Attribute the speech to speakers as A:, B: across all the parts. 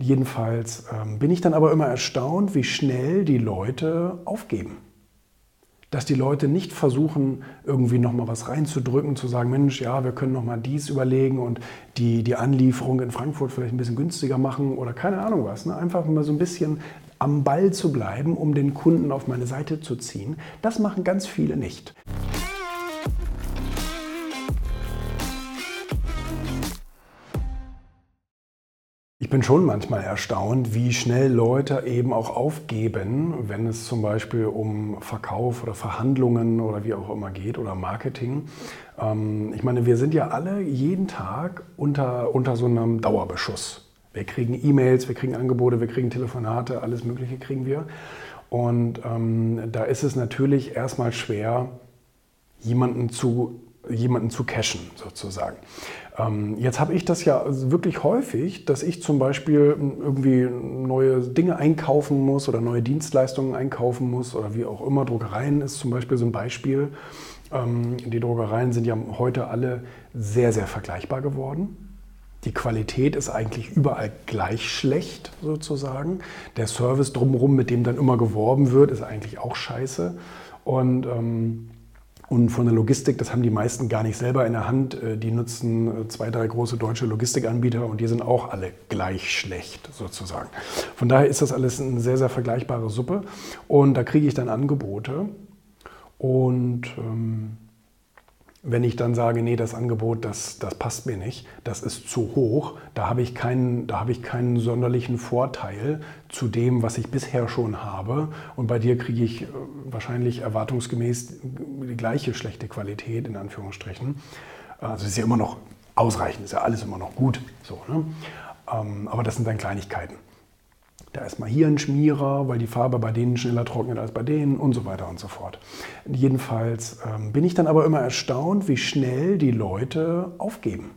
A: Jedenfalls ähm, bin ich dann aber immer erstaunt, wie schnell die Leute aufgeben. Dass die Leute nicht versuchen, irgendwie nochmal was reinzudrücken, zu sagen, Mensch, ja, wir können nochmal dies überlegen und die, die Anlieferung in Frankfurt vielleicht ein bisschen günstiger machen oder keine Ahnung was. Ne? Einfach mal so ein bisschen am Ball zu bleiben, um den Kunden auf meine Seite zu ziehen. Das machen ganz viele nicht. Ich bin schon manchmal erstaunt, wie schnell Leute eben auch aufgeben, wenn es zum Beispiel um Verkauf oder Verhandlungen oder wie auch immer geht oder Marketing. Ähm, ich meine, wir sind ja alle jeden Tag unter, unter so einem Dauerbeschuss. Wir kriegen E-Mails, wir kriegen Angebote, wir kriegen Telefonate, alles Mögliche kriegen wir. Und ähm, da ist es natürlich erstmal schwer, jemanden zu jemanden zu cashen sozusagen. Ähm, jetzt habe ich das ja wirklich häufig, dass ich zum Beispiel irgendwie neue Dinge einkaufen muss oder neue Dienstleistungen einkaufen muss oder wie auch immer. Druckereien ist zum Beispiel so ein Beispiel. Ähm, die Druckereien sind ja heute alle sehr, sehr vergleichbar geworden. Die Qualität ist eigentlich überall gleich schlecht sozusagen. Der Service drumherum, mit dem dann immer geworben wird, ist eigentlich auch scheiße. Und ähm, und von der Logistik, das haben die meisten gar nicht selber in der Hand. Äh, die nutzen äh, zwei, drei große deutsche Logistikanbieter und die sind auch alle gleich schlecht sozusagen. Von daher ist das alles eine sehr, sehr vergleichbare Suppe. Und da kriege ich dann Angebote. Und ähm, wenn ich dann sage, nee, das Angebot, das, das passt mir nicht, das ist zu hoch, da habe ich, keinen, da habe ich keinen sonderlichen Vorteil zu dem, was ich bisher schon habe. Und bei dir kriege ich äh, wahrscheinlich erwartungsgemäß die gleiche schlechte Qualität, in Anführungsstrichen. Also ist ja immer noch ausreichend, ist ja alles immer noch gut. So, ne? Ähm, aber das sind dann Kleinigkeiten. Da ist mal hier ein Schmierer, weil die Farbe bei denen schneller trocknet als bei denen und so weiter und so fort. Jedenfalls ähm, bin ich dann aber immer erstaunt, wie schnell die Leute aufgeben.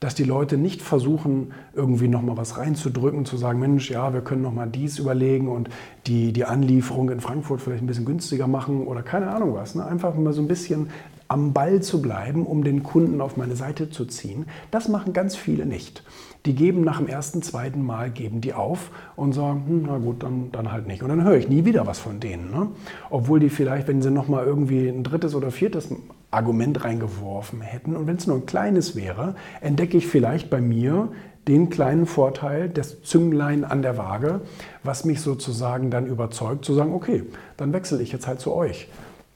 A: Dass die Leute nicht versuchen, irgendwie nochmal was reinzudrücken, zu sagen, Mensch, ja, wir können nochmal dies überlegen und die, die Anlieferung in Frankfurt vielleicht ein bisschen günstiger machen oder keine Ahnung was. Ne? Einfach mal so ein bisschen am Ball zu bleiben, um den Kunden auf meine Seite zu ziehen. Das machen ganz viele nicht. Die geben nach dem ersten, zweiten Mal, geben die auf und sagen, hm, na gut, dann, dann halt nicht. Und dann höre ich nie wieder was von denen. Ne? Obwohl die vielleicht, wenn sie nochmal irgendwie ein drittes oder viertes Argument reingeworfen hätten und wenn es nur ein kleines wäre, entdecke ich vielleicht bei mir den kleinen Vorteil, das Zünglein an der Waage, was mich sozusagen dann überzeugt, zu sagen, okay, dann wechsle ich jetzt halt zu euch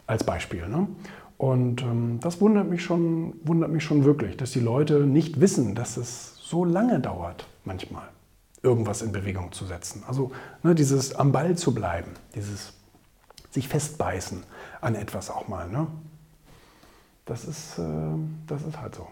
A: als Beispiel. Ne? Und ähm, das wundert mich, schon, wundert mich schon wirklich, dass die Leute nicht wissen, dass es so lange dauert, manchmal, irgendwas in Bewegung zu setzen. Also ne, dieses am Ball zu bleiben, dieses sich festbeißen an etwas auch mal. Ne? Das, ist, äh, das ist halt so.